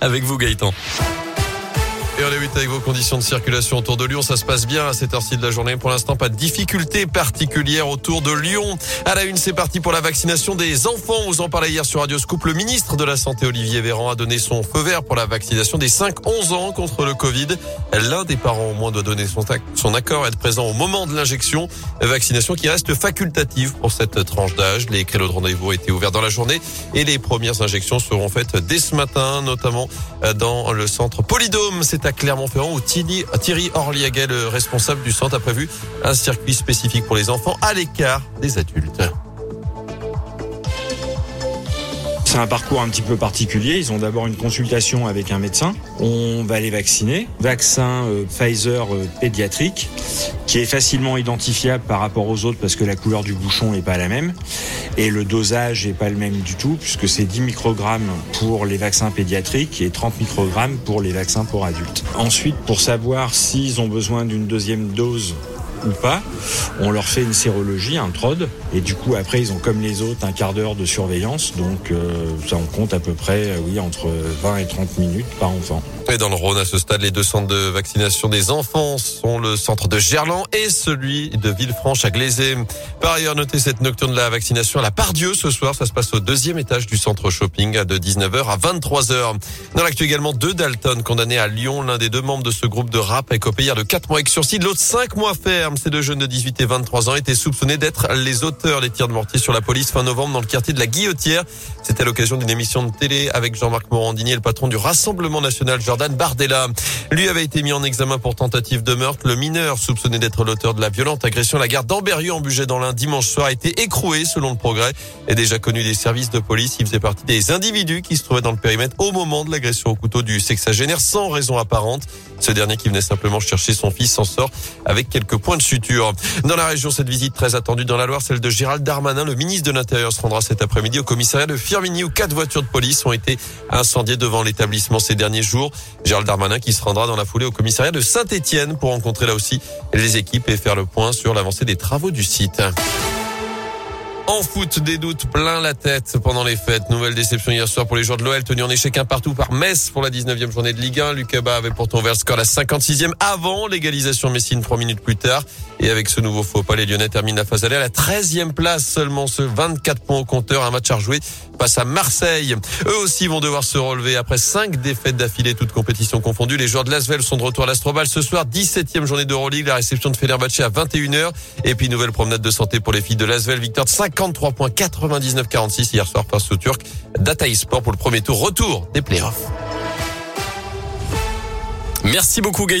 avec vous Gaëtan. Et on 8 avec vos conditions de circulation autour de Lyon. Ça se passe bien à cette heure-ci de la journée. Pour l'instant, pas de difficultés particulières autour de Lyon. À la une, c'est parti pour la vaccination des enfants. Vous en parlez hier sur Radio Scoop. Le ministre de la Santé, Olivier Véran, a donné son feu vert pour la vaccination des 5-11 ans contre le Covid. L'un des parents au moins doit donner son, son accord, être présent au moment de l'injection. Vaccination qui reste facultative pour cette tranche d'âge. Les créneaux de rendez-vous ont été ouverts dans la journée et les premières injections seront faites dès ce matin, notamment dans le centre Polydôme. À Clermont-Ferrand où Thierry Orliaguet, le responsable du centre, a prévu un circuit spécifique pour les enfants à l'écart des adultes. Un parcours un petit peu particulier. Ils ont d'abord une consultation avec un médecin. On va les vacciner. Vaccin euh, Pfizer euh, pédiatrique, qui est facilement identifiable par rapport aux autres parce que la couleur du bouchon n'est pas la même. Et le dosage n'est pas le même du tout, puisque c'est 10 microgrammes pour les vaccins pédiatriques et 30 microgrammes pour les vaccins pour adultes. Ensuite, pour savoir s'ils ont besoin d'une deuxième dose ou pas, on leur fait une sérologie, un TROD, et du coup après ils ont comme les autres un quart d'heure de surveillance, donc euh, ça on compte à peu près euh, entre 20 et 30 minutes par enfant. Et dans le Rhône, à ce stade, les deux centres de vaccination des enfants sont le centre de Gerland et celui de Villefranche à Glazé. Par ailleurs, notez cette nocturne de la vaccination à la Pardieu ce soir. Ça se passe au deuxième étage du centre shopping de 19h à 23h. Dans l'actu également, deux Dalton condamnés à Lyon. L'un des deux membres de ce groupe de rap a écopé hier de 4 mois avec sursis, l'autre 5 mois ferme. Ces deux jeunes de 18 et 23 ans étaient soupçonnés d'être les auteurs des tirs de mortier sur la police fin novembre dans le quartier de la Guillotière. C'était l'occasion d'une émission de télé avec Jean-Marc Morandini, le patron du Rassemblement national Jordan Bardella. Lui avait été mis en examen pour tentative de meurtre. Le mineur, soupçonné d'être l'auteur de la violente agression à la gare d'Amberieu en dans l'un dimanche soir, a été écroué selon le progrès. Et déjà connu des services de police, il faisait partie des individus qui se trouvaient dans le périmètre au moment de l'agression au couteau du sexagénaire sans raison apparente. Ce dernier qui venait simplement chercher son fils s'en sort avec quelques points de suture. Dans la région, cette visite très attendue dans la Loire, celle de Gérald Darmanin, le ministre de l'Intérieur, se rendra cet après-midi au commissariat de Firminy où quatre voitures de police ont été incendiées devant l'établissement ces derniers jours. Gérald Darmanin qui se rendra dans la foulée au commissariat de Saint-Étienne pour rencontrer là aussi les équipes et faire le point sur l'avancée des travaux du site. En foot, des doutes plein la tête pendant les fêtes. Nouvelle déception hier soir pour les joueurs de l'OL, tenus en échec un partout par Metz pour la 19e journée de Ligue 1. Lucas Ba avait pourtant ouvert le score à la 56e avant l'égalisation Messine trois minutes plus tard. Et avec ce nouveau faux pas, les Lyonnais terminent la phase aller à la 13e place seulement ce 24 points au compteur, un match à rejouer face à Marseille. Eux aussi vont devoir se relever après cinq défaites d'affilée, toutes compétitions confondues. Les joueurs de Lasvel sont de retour à l'Astrobal ce soir, 17e journée d'Euroleague, la réception de Fenerbahçe à 21h. Et puis nouvelle promenade de santé pour les filles de Lasvel, victoire de 53 points 99-46 hier soir face au Turc Data Sport pour le premier tour retour des playoffs. Merci beaucoup Gaël.